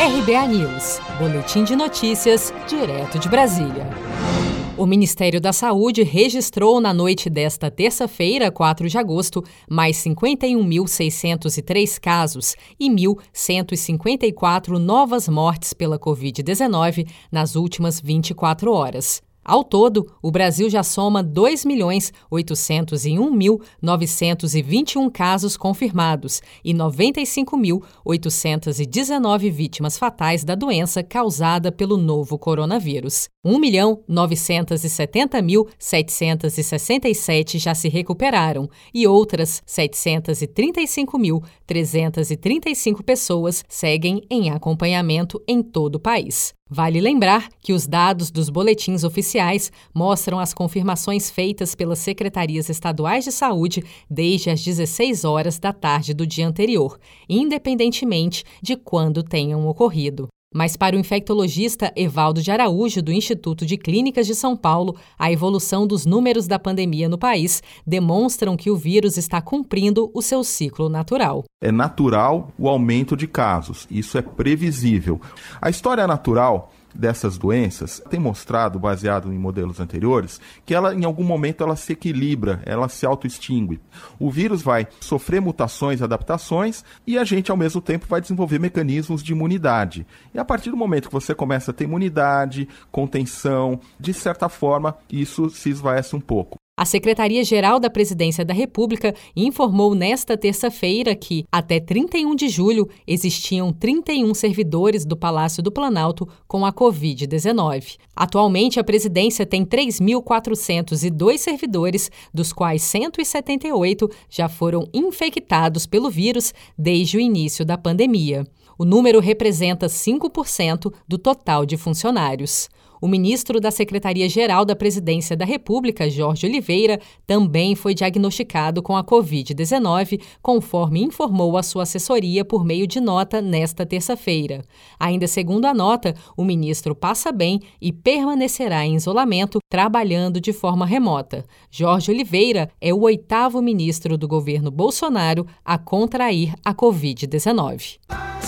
RBA News, Boletim de Notícias, direto de Brasília. O Ministério da Saúde registrou na noite desta terça-feira, 4 de agosto, mais 51.603 casos e 1.154 novas mortes pela Covid-19 nas últimas 24 horas. Ao todo, o Brasil já soma 2.801.921 casos confirmados e 95.819 vítimas fatais da doença causada pelo novo coronavírus. 1.970.767 já se recuperaram e outras 735.335 pessoas seguem em acompanhamento em todo o país. Vale lembrar que os dados dos boletins oficiais mostram as confirmações feitas pelas secretarias estaduais de saúde desde as 16 horas da tarde do dia anterior, independentemente de quando tenham ocorrido. Mas para o infectologista Evaldo de Araújo, do Instituto de Clínicas de São Paulo, a evolução dos números da pandemia no país demonstram que o vírus está cumprindo o seu ciclo natural. É natural o aumento de casos, isso é previsível. A história natural dessas doenças tem mostrado, baseado em modelos anteriores, que ela em algum momento ela se equilibra, ela se autoextingue. O vírus vai sofrer mutações, adaptações e a gente ao mesmo tempo vai desenvolver mecanismos de imunidade. E a partir do momento que você começa a ter imunidade, contenção, de certa forma, isso se esvaece um pouco. A Secretaria-Geral da Presidência da República informou nesta terça-feira que, até 31 de julho, existiam 31 servidores do Palácio do Planalto com a Covid-19. Atualmente, a presidência tem 3.402 servidores, dos quais 178 já foram infectados pelo vírus desde o início da pandemia. O número representa 5% do total de funcionários. O ministro da Secretaria-Geral da Presidência da República, Jorge Oliveira, também foi diagnosticado com a Covid-19, conforme informou a sua assessoria por meio de nota nesta terça-feira. Ainda segundo a nota, o ministro passa bem e permanecerá em isolamento, trabalhando de forma remota. Jorge Oliveira é o oitavo ministro do governo Bolsonaro a contrair a Covid-19.